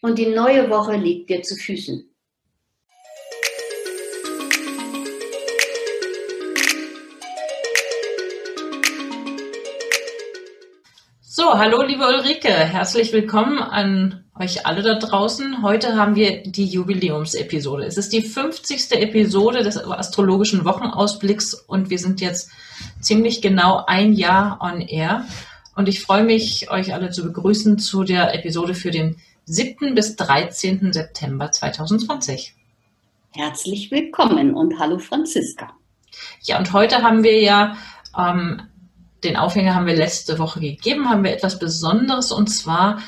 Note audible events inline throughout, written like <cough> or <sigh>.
und die neue Woche liegt dir zu Füßen. So, hallo liebe Ulrike, herzlich willkommen an euch alle da draußen. Heute haben wir die Jubiläumsepisode. Es ist die 50. Episode des astrologischen Wochenausblicks und wir sind jetzt ziemlich genau ein Jahr on air. Und ich freue mich, euch alle zu begrüßen zu der Episode für den 7. bis 13. September 2020. Herzlich willkommen und hallo Franziska. Ja, und heute haben wir ja, ähm, den Aufhänger haben wir letzte Woche gegeben, haben wir etwas Besonderes und zwar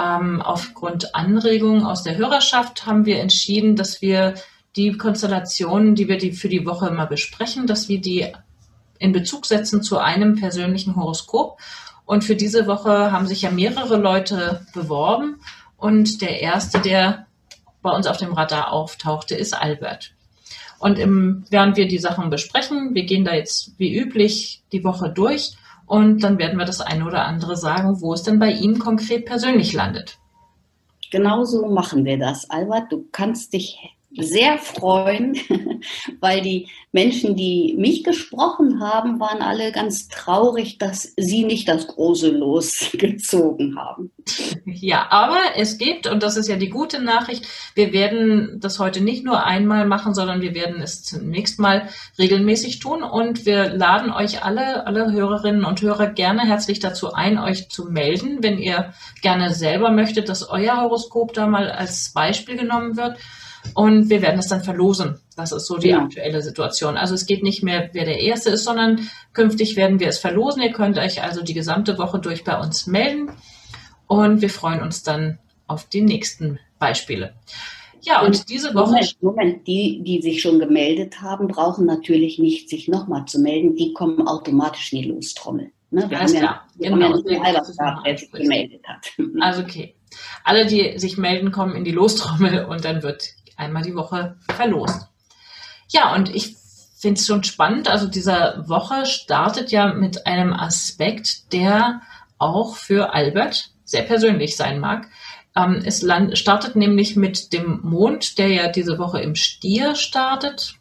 ähm, aufgrund Anregungen aus der Hörerschaft haben wir entschieden, dass wir die Konstellationen, die wir die für die Woche immer besprechen, dass wir die in Bezug setzen zu einem persönlichen Horoskop. Und für diese Woche haben sich ja mehrere Leute beworben und der erste, der bei uns auf dem Radar auftauchte, ist Albert. Und im, während wir die Sachen besprechen, wir gehen da jetzt wie üblich die Woche durch und dann werden wir das eine oder andere sagen, wo es denn bei ihm konkret persönlich landet. Genauso machen wir das. Albert, du kannst dich sehr freuen, <laughs> weil die Menschen, die mich gesprochen haben, waren alle ganz traurig, dass sie nicht das große Los <laughs> gezogen haben. Ja, aber es gibt, und das ist ja die gute Nachricht, wir werden das heute nicht nur einmal machen, sondern wir werden es zunächst mal regelmäßig tun und wir laden euch alle, alle Hörerinnen und Hörer gerne herzlich dazu ein, euch zu melden, wenn ihr gerne selber möchtet, dass euer Horoskop da mal als Beispiel genommen wird. Und wir werden es dann verlosen. Das ist so die ja. aktuelle Situation. Also es geht nicht mehr, wer der Erste ist, sondern künftig werden wir es verlosen. Ihr könnt euch also die gesamte Woche durch bei uns melden. Und wir freuen uns dann auf die nächsten Beispiele. Ja, und, und diese Woche. Moment, Moment, die, die sich schon gemeldet haben, brauchen natürlich nicht, sich nochmal zu melden. Die kommen automatisch in die Lostrommel. Ne? Wir Alles haben klar. Ja, genau. Haben ja Albert gehabt, der sich gemeldet hat. Also okay. Alle, die sich melden, kommen in die Lostrommel und dann wird einmal die Woche verlost. Ja, und ich finde es schon spannend. Also diese Woche startet ja mit einem Aspekt, der auch für Albert sehr persönlich sein mag. Ähm, es startet nämlich mit dem Mond, der ja diese Woche im Stier startet.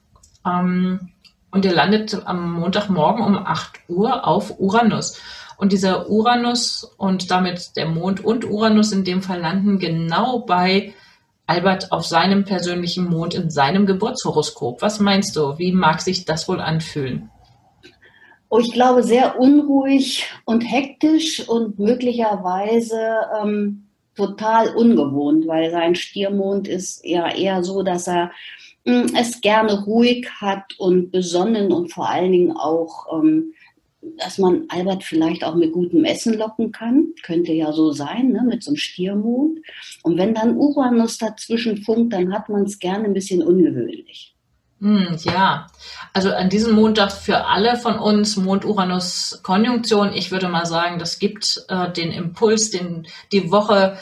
Ähm, und der landet am Montagmorgen um 8 Uhr auf Uranus. Und dieser Uranus und damit der Mond und Uranus in dem Fall landen genau bei Albert auf seinem persönlichen Mond in seinem Geburtshoroskop. Was meinst du? Wie mag sich das wohl anfühlen? Oh, ich glaube, sehr unruhig und hektisch und möglicherweise ähm, total ungewohnt, weil sein Stiermond ist ja eher so, dass er mh, hm, es gerne ruhig hat und besonnen und vor allen Dingen auch ähm, dass man Albert vielleicht auch mit gutem Essen locken kann. Könnte ja so sein, ne? mit so einem Stiermond. Und wenn dann Uranus dazwischen funkt, dann hat man es gerne ein bisschen ungewöhnlich. Hm, ja, also an diesem Montag für alle von uns Mond-Uranus-Konjunktion. Ich würde mal sagen, das gibt äh, den Impuls, den die Woche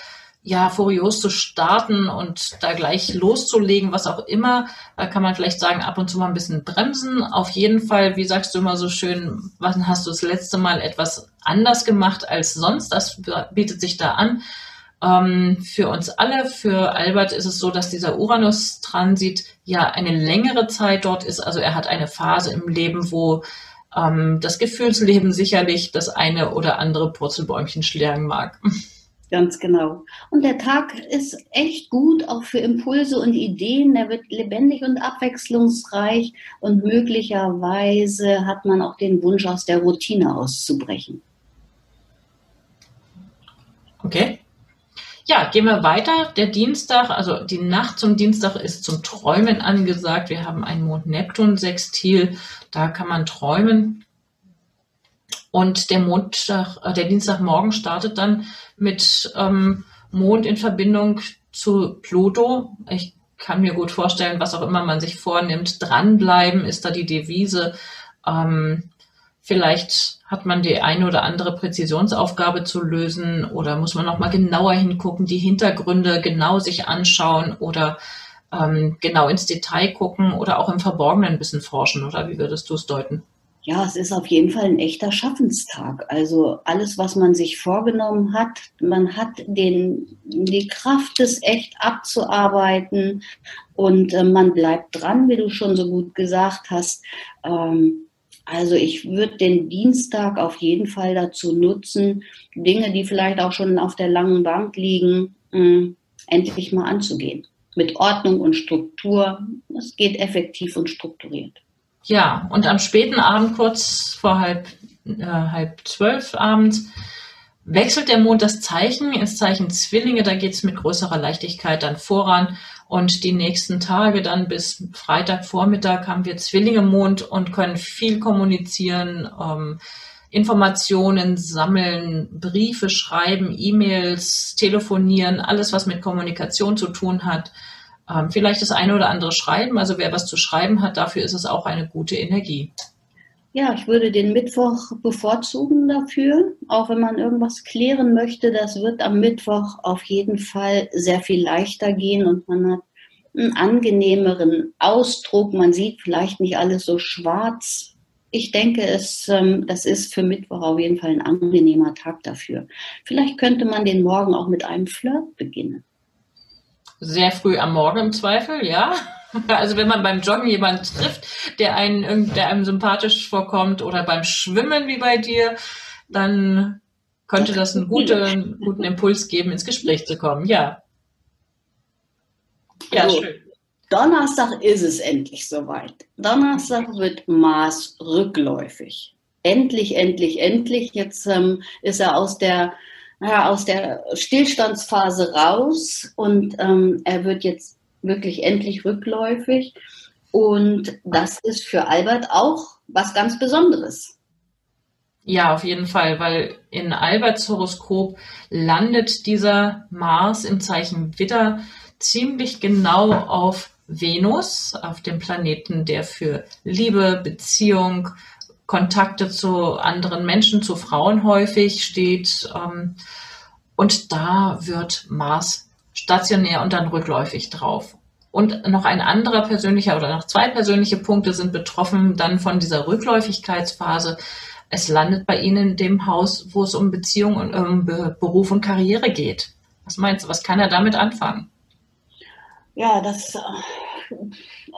ja, furios zu starten und da gleich loszulegen, was auch immer. Da kann man vielleicht sagen, ab und zu mal ein bisschen bremsen. Auf jeden Fall, wie sagst du immer so schön, wann hast du das letzte Mal etwas anders gemacht als sonst? Das bietet sich da an. Ähm, für uns alle, für Albert ist es so, dass dieser Uranus-Transit ja eine längere Zeit dort ist. Also er hat eine Phase im Leben, wo ähm, das Gefühlsleben sicherlich das eine oder andere Purzelbäumchen schlagen mag. <laughs> Ganz genau. Und der Tag ist echt gut, auch für Impulse und Ideen. Der wird lebendig und abwechslungsreich und möglicherweise hat man auch den Wunsch, aus der Routine auszubrechen. Okay. Ja, gehen wir weiter. Der Dienstag, also die Nacht zum Dienstag ist zum Träumen angesagt. Wir haben ein Mond-Neptun-Sextil. Da kann man träumen. Und der Montag, äh, der Dienstagmorgen startet dann mit ähm, Mond in Verbindung zu Pluto. Ich kann mir gut vorstellen, was auch immer man sich vornimmt, dranbleiben ist da die Devise. Ähm, vielleicht hat man die eine oder andere Präzisionsaufgabe zu lösen oder muss man noch mal genauer hingucken, die Hintergründe genau sich anschauen oder ähm, genau ins Detail gucken oder auch im Verborgenen ein bisschen forschen, oder wie würdest du es deuten? Ja, es ist auf jeden Fall ein echter Schaffenstag. Also alles, was man sich vorgenommen hat, man hat den, die Kraft, es echt abzuarbeiten und äh, man bleibt dran, wie du schon so gut gesagt hast. Ähm, also ich würde den Dienstag auf jeden Fall dazu nutzen, Dinge, die vielleicht auch schon auf der langen Bank liegen, mh, mm, endlich mal anzugehen mit Ordnung und Struktur. Es geht effektiv und strukturiert. Ja, und am späten Abend, kurz vor halb, äh, halb zwölf abends, wechselt der Mond das Zeichen ins Zeichen Zwillinge. Da geht es mit größerer Leichtigkeit dann voran. Und die nächsten Tage, dann bis Freitagvormittag, haben wir Zwillinge-Mond und können viel kommunizieren, ähm, Informationen sammeln, Briefe schreiben, E-Mails, telefonieren, alles, was mit Kommunikation zu tun hat. Ähm, vielleicht das eine oder andere schreiben. Also wer was zu schreiben hat, dafür ist es auch eine gute Energie. Ja, ich würde den Mittwoch bevorzugen dafür, auch wenn man irgendwas klären möchte. Das wird am Mittwoch auf jeden Fall sehr viel leichter gehen und man hat einen angenehmeren Ausdruck. Man sieht vielleicht nicht alles so schwarz. Ich denke, es, ähm, das ist für Mittwoch auf jeden Fall ein angenehmer Tag dafür. Vielleicht könnte man den Morgen auch mit einem Flirt beginnen. Sehr früh am Morgen im Zweifel, ja. <laughs> Also wenn man beim Joggen jemanden trifft, der einen, der einem sympathisch vorkommt oder beim Schwimmen wie bei dir, dann könnte das einen guten, guten Impuls geben, ins Gespräch zu kommen. Ja. Ja, also, schön. Donnerstag ist es endlich soweit. Donnerstag wird Mars rückläufig. Endlich, endlich, endlich. Jetzt ähm, ist er aus der ja, aus der Stillstandsphase raus und ähm, er wird jetzt wirklich endlich rückläufig. Und das ist für Albert auch was ganz Besonderes. Ja, auf jeden Fall, weil in Alberts Horoskop landet dieser Mars im Zeichen Widder ziemlich genau auf Venus, auf dem Planeten, der für Liebe, Beziehung, Kontakte zu anderen Menschen, zu Frauen häufig steht. Ähm, und da wird Mars stationär und dann rückläufig drauf. Und noch ein anderer persönlicher oder noch zwei persönliche Punkte sind betroffen dann von dieser Rückläufigkeitsphase. Es landet bei Ihnen in dem Haus, wo es um Beziehung und um Beruf und Karriere geht. Was meinst du, was kann er damit anfangen? Ja, das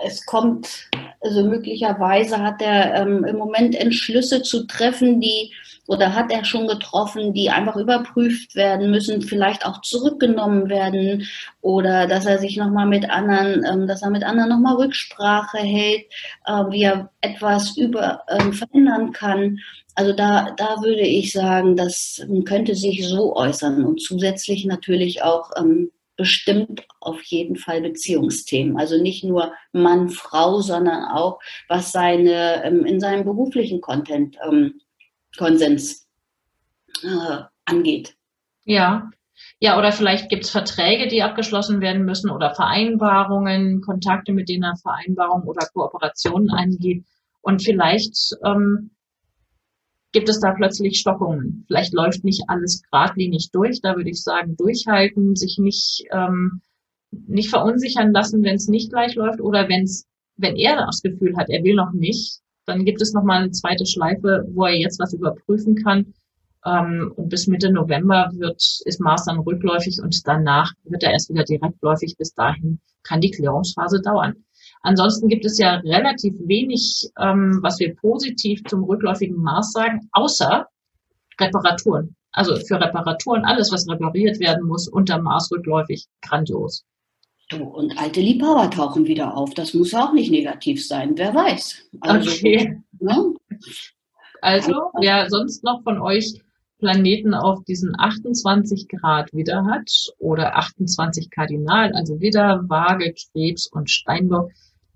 es kommt, also möglicherweise hat er ähm, im Moment Entschlüsse zu treffen, die oder hat er schon getroffen, die einfach überprüft werden müssen, vielleicht auch zurückgenommen werden oder dass er sich nochmal mit anderen, ähm, dass er mit anderen nochmal Rücksprache hält, äh, wie er etwas über ähm, verändern kann. Also da, da würde ich sagen, das könnte sich so äußern und zusätzlich natürlich auch ähm, bestimmt auf jeden Fall Beziehungsthemen. Also nicht nur Mann, Frau, sondern auch was seine ähm, in seinem beruflichen Content ähm, Konsens äh, angeht. Ja. Ja, oder vielleicht gibt es Verträge, die abgeschlossen werden müssen oder Vereinbarungen, Kontakte, mit denen er Vereinbarungen oder Kooperationen eingeht. Und vielleicht ähm, gibt es da plötzlich Stockungen. Vielleicht läuft nicht alles geradlinig durch. Da würde ich sagen, durchhalten, sich nicht, ähm, nicht verunsichern lassen, wenn es nicht gleich läuft oder wenn's, wenn er das Gefühl hat, er will noch nicht, dann gibt es noch mal eine zweite Schleife, wo er jetzt was überprüfen kann. Ähm, und bis Mitte November wird, ist Mars dann rückläufig und danach wird er erst wieder direktläufig. Bis dahin kann die Klärungsphase dauern. Ansonsten gibt es ja relativ wenig, ähm, was wir positiv zum rückläufigen Mars sagen, außer Reparaturen. Also für Reparaturen, alles, was repariert werden muss, unter Mars rückläufig, grandios. Du, und alte Liebhaber tauchen wieder auf. Das muss auch nicht negativ sein, wer weiß. Also, okay. Ne? Also, wer sonst noch von euch Planeten auf diesen 28 Grad wieder hat oder 28 Kardinal, also wieder Waage, Krebs und Steinbock,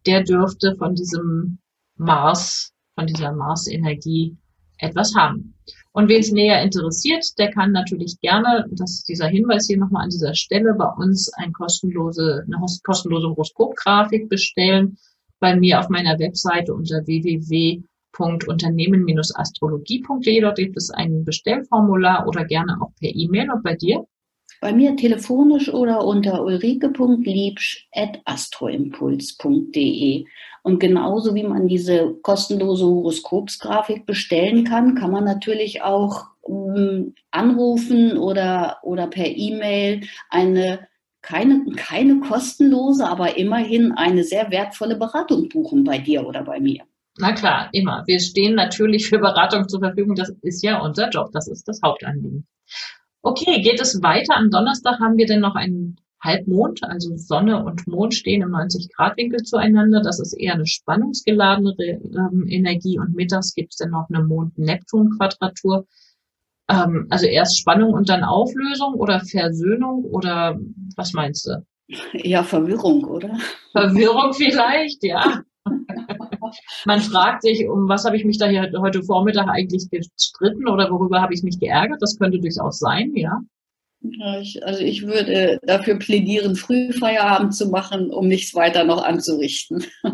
der dürfte von diesem Mars, von dieser Mars-Energie etwas haben. Und wen es näher interessiert, der kann natürlich gerne, das ist dieser Hinweis hier nochmal an dieser Stelle, bei uns ein kostenlose, eine kostenlose Horoskopgrafik bestellen bei mir auf meiner Webseite unter www.unternehmen-astrologie.de. Dort gibt es ein Bestellformular oder gerne auch per E-Mail. Und bei dir? Bei mir telefonisch oder unter ulrike.liebsch.astroimpuls.de. Und genauso wie man diese kostenlose Horoskopsgrafik bestellen kann, kann man natürlich auch ähm, anrufen oder, oder per E-Mail eine keine, keine kostenlose, aber immerhin eine sehr wertvolle Beratung buchen bei dir oder bei mir. Na klar, immer. Wir stehen natürlich für Beratung zur Verfügung. Das ist ja unser Job. Das ist das Hauptanliegen. Okay, geht es weiter? Am Donnerstag haben wir denn noch einen Halbmond, also Sonne und Mond stehen im 90-Grad-Winkel zueinander. Das ist eher eine spannungsgeladene ähm, Energie. Und mittags gibt es dann noch eine Mond-Neptun-Quadratur. Ähm, also erst Spannung und dann Auflösung oder Versöhnung oder was meinst du? Ja, Verwirrung, oder? Verwirrung vielleicht, ja. Man fragt sich, um was habe ich mich da hier heute Vormittag eigentlich gestritten oder worüber habe ich mich geärgert? Das könnte durchaus sein, ja. Also ich würde dafür plädieren, früh Feierabend zu machen, um nichts weiter noch anzurichten. <laughs>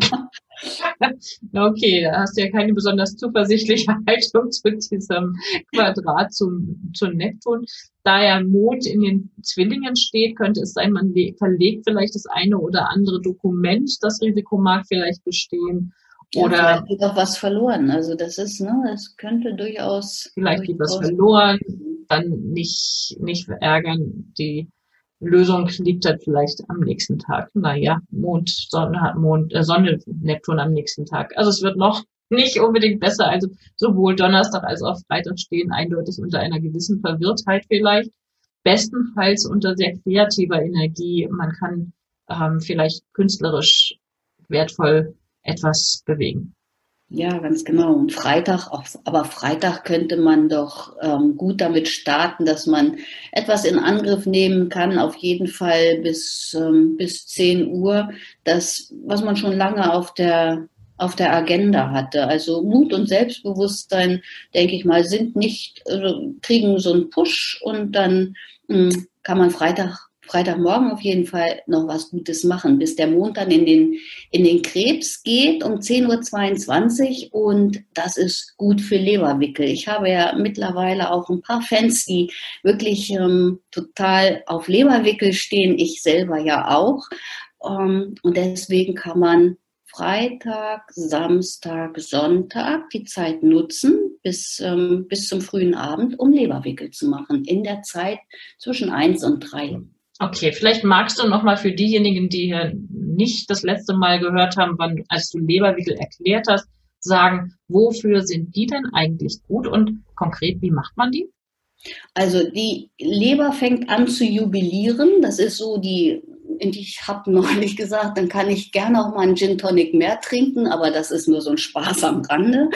okay, da hast du ja keine besonders zuversichtliche <laughs> Haltung zu diesem Quadrat zum, zum Neptun. Da ja Mond in den Zwillingen steht, könnte es sein, man verlegt vielleicht das eine oder andere Dokument. Das Risiko mag vielleicht bestehen. Oder ja, vielleicht geht auch was verloren. Also das ist, ne, das könnte durchaus. Vielleicht geht was verloren dann nicht, nicht ärgern. Die Lösung liegt dann vielleicht am nächsten Tag. Naja, Mond, Sonne, Mond, äh, Sonne, Neptun am nächsten Tag. Also es wird noch nicht unbedingt besser. Also sowohl Donnerstag als auch Freitag stehen eindeutig unter einer gewissen Verwirrtheit vielleicht. Bestenfalls unter sehr kreativer Energie. Man kann ähm, vielleicht künstlerisch wertvoll etwas bewegen. Ja, ganz genau. Und Freitag, auch, aber Freitag könnte man doch ähm, gut damit starten, dass man etwas in Angriff nehmen kann, auf jeden Fall bis, ähm, bis 10 Uhr, das, was man schon lange auf der, auf der Agenda hatte. Also Mut und Selbstbewusstsein, denke ich mal, sind nicht, also kriegen so einen Push und dann mh, hm, kann man Freitag Freitagmorgen auf jeden Fall noch was Gutes machen, bis der Mond dann in den, in den Krebs geht um 10.22 Uhr und das ist gut für Leberwickel. Ich habe ja mittlerweile auch ein paar Fans, die wirklich ähm, total auf Leberwickel stehen, ich selber ja auch. Ähm, und deswegen kann man Freitag, Samstag, Sonntag die Zeit nutzen bis, ähm, bis zum frühen Abend, um Leberwickel zu machen, in der Zeit zwischen 1 und 3. Okay, vielleicht magst du noch mal für diejenigen, die hier nicht das letzte Mal gehört haben, wann, als du Leberwickel erklärt hast, sagen, wofür sind die denn eigentlich gut und konkret, wie macht man die? Also die Leber fängt an zu jubilieren. Das ist so die, ich habe neulich gesagt, dann kann ich gerne auch mal einen Gin Tonic mehr trinken, aber das ist nur so ein Spaß am Rande.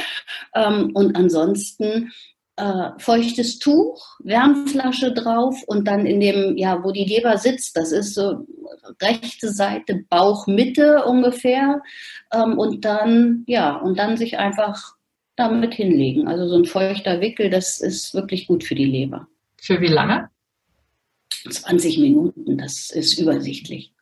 Ähm, und ansonsten äh, feuchtes Tuch, Wärmflasche drauf und dann in dem, ja, wo die Leber sitzt, das ist so rechte Seite, Bauchmitte ungefähr. Ähm, und dann, ja, und dann sich einfach damit hinlegen. Also so ein feuchter Wickel, das ist wirklich gut für die Leber. Für wie lange? 20 Minuten, das ist übersichtlich.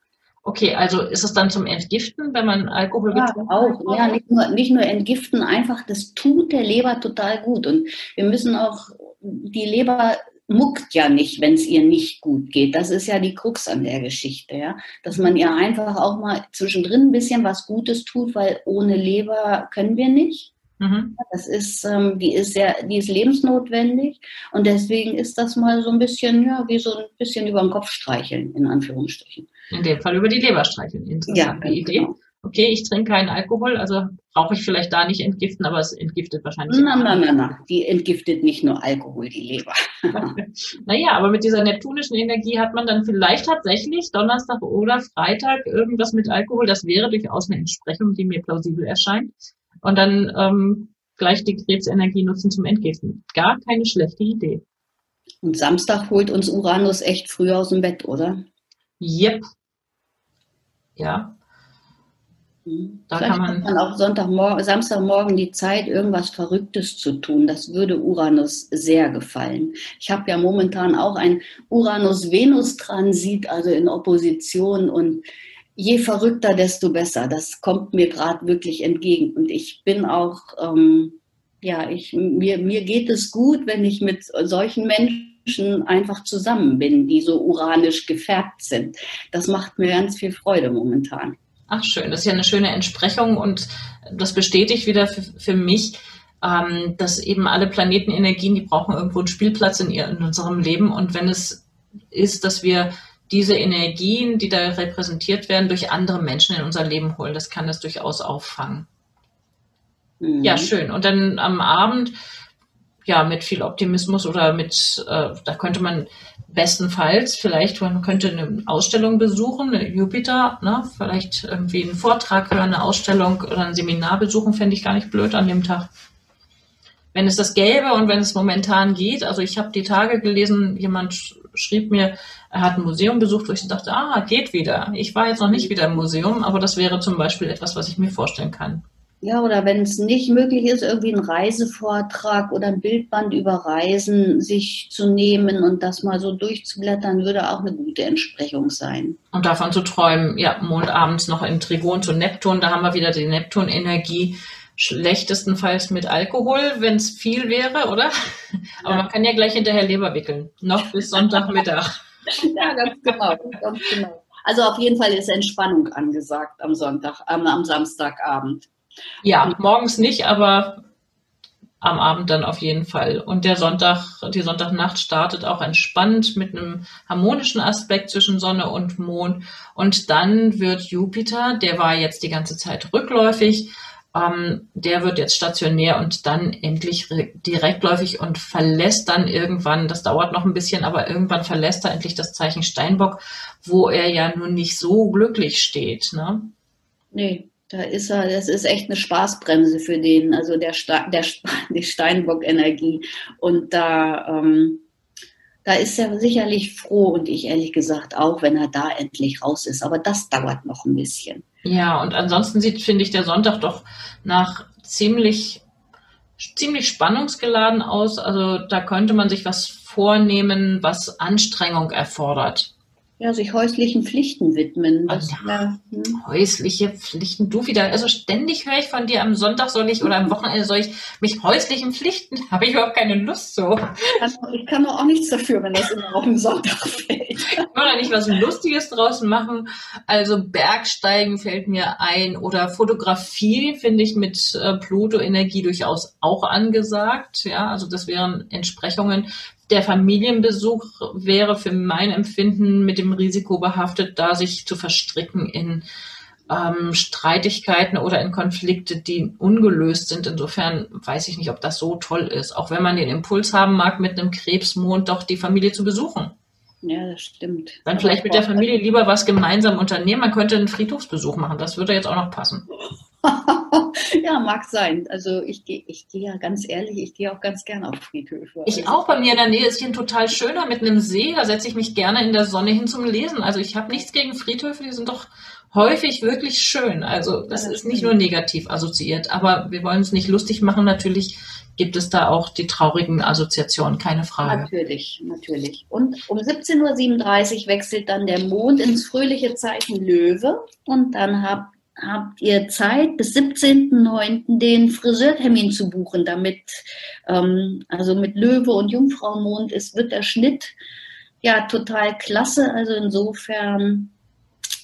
Okay, also ist es dann zum Entgiften, wenn man Alkohol ja, getrunken auch. Ja, nicht nur, nicht nur entgiften, einfach das tut der Leber total gut. Und wir müssen auch, die Leber muckt ja nicht, wenn es ihr nicht gut geht. Das ist ja die Krux an der Geschichte, ja. Dass man ihr einfach auch mal zwischendrin ein bisschen was Gutes tut, weil ohne Leber können wir nicht. Mhm. Das ist, ähm, die ist sehr, die ist lebensnotwendig und deswegen ist das mal so ein bisschen, ja, wie so ein bisschen über den Kopf streicheln, in Anführungsstrichen. In dem Fall über die Leber streicheln. Interessante ja, Idee. Genau. Okay, ich trinke keinen Alkohol, also brauche ich vielleicht da nicht entgiften, aber es entgiftet wahrscheinlich. Nein, nein, nein, nein. Die entgiftet nicht nur Alkohol, die Leber. <laughs> <laughs> naja, aber mit dieser neptunischen Energie hat man dann vielleicht tatsächlich Donnerstag oder Freitag irgendwas mit Alkohol. Das wäre durchaus eine Entsprechung, die mir plausibel erscheint und dann ähm, gleich die Krebsenergie nutzen zum Entgiften. Gar keine schlechte Idee. Und Samstag holt uns Uranus echt früh aus dem Bett, oder? Yep. Ja. Mhm. Da Vielleicht kann man, hat man auch Sonntagmorgen, Samstagmorgen die Zeit, irgendwas Verrücktes zu tun. Das würde Uranus sehr gefallen. Ich habe ja momentan auch ein Uranus-Venus-Transit, also in Opposition und je verrückter, desto besser. Das kommt mir gerade wirklich entgegen. Und ich bin auch, ähm, ja, ich, mir, mir geht es gut, wenn ich mit solchen Menschen einfach zusammen bin, die so uranisch gefärbt sind. Das macht mir ganz viel Freude momentan. Ach schön, das ist ja eine schöne Entsprechung und das bestätigt wieder für, für mich, ähm, dass eben alle Planetenenergien, die brauchen irgendwo einen Spielplatz in, ihr, in unserem Leben und wenn es ist, dass wir diese Energien, die da repräsentiert werden, durch andere Menschen in unser Leben holen, das kann das durchaus auffangen. Mhm. Ja, schön. Und dann am Abend ja, mit viel Optimismus oder mit, äh, da könnte man bestenfalls vielleicht, man könnte eine Ausstellung besuchen, Jupiter, ne? vielleicht irgendwie einen Vortrag hören, eine Ausstellung oder ein Seminar besuchen, fände ich gar nicht blöd an dem Tag. Wenn es das gäbe und wenn es momentan geht, also ich habe die Tage gelesen, jemand schrieb mir, er hat ein Museum besucht, wo ich dachte, ah, geht wieder. Ich war jetzt noch nicht wieder im Museum, aber das wäre zum Beispiel etwas, was ich mir vorstellen kann. Ja, oder wenn es nicht möglich ist, irgendwie einen Reisevortrag oder ein Bildband über Reisen sich zu nehmen und das mal so durchzublättern, würde auch eine gute Entsprechung sein. Und davon zu träumen, ja, mondabends noch im Trigon zu Neptun, da haben wir wieder die Neptun-Energie. Schlechtestenfalls mit Alkohol, wenn es viel wäre, oder? Aber ja. man kann ja gleich hinterher Leber wickeln. Noch bis Sonntagmittag. <laughs> ja, ganz genau, ganz genau. Also auf jeden Fall ist Entspannung angesagt am Sonntag, am, am Samstagabend. Ja, morgens nicht, aber am Abend dann auf jeden Fall. Und der Sonntag, die Sonntagnacht startet auch entspannt mit einem harmonischen Aspekt zwischen Sonne und Mond. Und dann wird Jupiter, der war jetzt die ganze Zeit rückläufig, ähm, der wird jetzt stationär und dann endlich direktläufig und verlässt dann irgendwann, das dauert noch ein bisschen, aber irgendwann verlässt er endlich das Zeichen Steinbock, wo er ja nun nicht so glücklich steht. Ne? Nee, da ist er, das ist echt eine Spaßbremse für den, also der, der <laughs> die Steinbock-Energie. Und da, ähm, da ist er sicherlich froh und ich ehrlich gesagt auch, wenn er da endlich raus ist. Aber das dauert noch ein bisschen. Ja, und ansonsten sieht, finde ich, der Sonntag doch nach ziemlich, ziemlich spannungsgeladen aus. Also da könnte man sich was vornehmen, was Anstrengung erfordert ja, sich häuslichen Pflichten widmen. Das, ja, hm. Häusliche Pflichten, du wieder. Also ständig höre ich von dir, am Sonntag soll ich oder am Wochenende soll ich mich häuslichen Pflichten, <laughs> habe ich überhaupt keine Lust so. Ich kann doch auch nichts dafür, wenn das immer auf den Sonntag <laughs> fällt. Ich kann da nicht was Lustiges draußen machen. Also Bergsteigen fällt mir ein oder Fotografie finde ich mit äh, Pluto-Energie durchaus auch angesagt. Ja, also das wären Entsprechungen der Familienbesuch wäre für mein Empfinden mit dem Risiko behaftet, da sich zu verstricken in ähm, Streitigkeiten oder in Konflikte, die ungelöst sind. Insofern weiß ich nicht, ob das so toll ist. Auch wenn man den Impuls haben mag, mit einem Krebsmond doch die Familie zu besuchen. Ja, das stimmt. Dann vielleicht mit der Familie lieber was gemeinsam unternehmen. Man könnte einen Friedhofsbesuch machen. Das würde jetzt auch noch passen. <laughs> ja, mag sein. Also ich gehe ich geh ja ganz ehrlich, ich gehe auch ganz gerne auf Friedhöfe. Ich also, auch. Bei mir in der Nähe ist hier ein total schöner mit einem See. Da setze ich mich gerne in der Sonne hin zum Lesen. Also ich habe nichts gegen Friedhöfe. Die sind doch häufig wirklich schön. Also das, das ist nicht nur negativ assoziiert. Aber wir wollen es nicht lustig machen. Natürlich gibt es da auch die traurigen Assoziationen, keine Frage. Natürlich, natürlich. Und um 17.37 Uhr wechselt dann der Mond ins fröhliche Zeichen Löwe und dann habt habt ihr Zeit, bis 17.09. den Friseurtermin zu buchen, damit, ähm, also mit Löwe und Jungfraumond ist, wird der Schnitt ja total klasse. Also insofern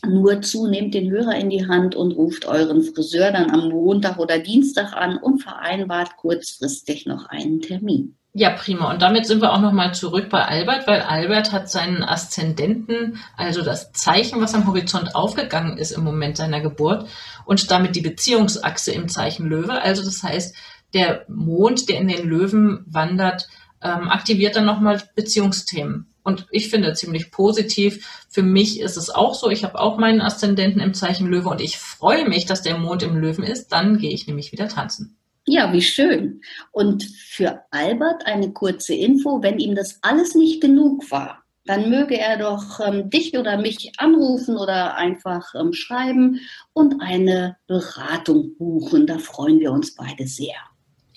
nur zu, nehmt den Hörer in die Hand und ruft euren Friseur dann am Montag oder Dienstag an und vereinbart kurzfristig noch einen Termin. Ja, prima. Und damit sind wir auch nochmal zurück bei Albert, weil Albert hat seinen Aszendenten, also das Zeichen, was am Horizont aufgegangen ist im Moment seiner Geburt und damit die Beziehungsachse im Zeichen Löwe. Also das heißt, der Mond, der in den Löwen wandert, ähm, aktiviert dann nochmal Beziehungsthemen. Und ich finde ziemlich positiv. Für mich ist es auch so. Ich habe auch meinen Aszendenten im Zeichen Löwe und ich freue mich, dass der Mond im Löwen ist. Dann gehe ich nämlich wieder tanzen. Ja, wie schön. Und für Albert eine kurze Info, wenn ihm das alles nicht genug war, dann möge er doch ähm, dich oder mich anrufen oder einfach ähm, schreiben und eine Beratung buchen. Da freuen wir uns beide sehr.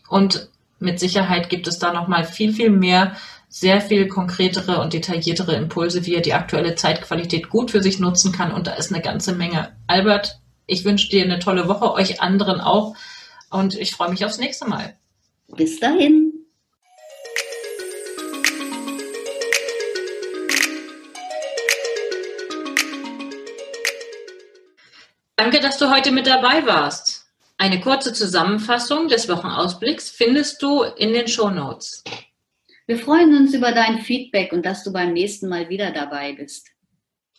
Und mit Sicherheit gibt es da noch mal viel, viel mehr, sehr viel konkretere und detailliertere Impulse, wie er die aktuelle Zeitqualität gut für sich nutzen kann. Und da ist eine ganze Menge. Albert, ich wünsche dir eine tolle Woche, euch anderen auch. Und ich freue mich aufs nächste Mal. Bis dahin. Danke, dass du heute mit dabei warst. Eine kurze Zusammenfassung des Wochenausblicks findest du in den Show Notes. Wir freuen uns über dein Feedback und dass du beim nächsten Mal wieder dabei bist.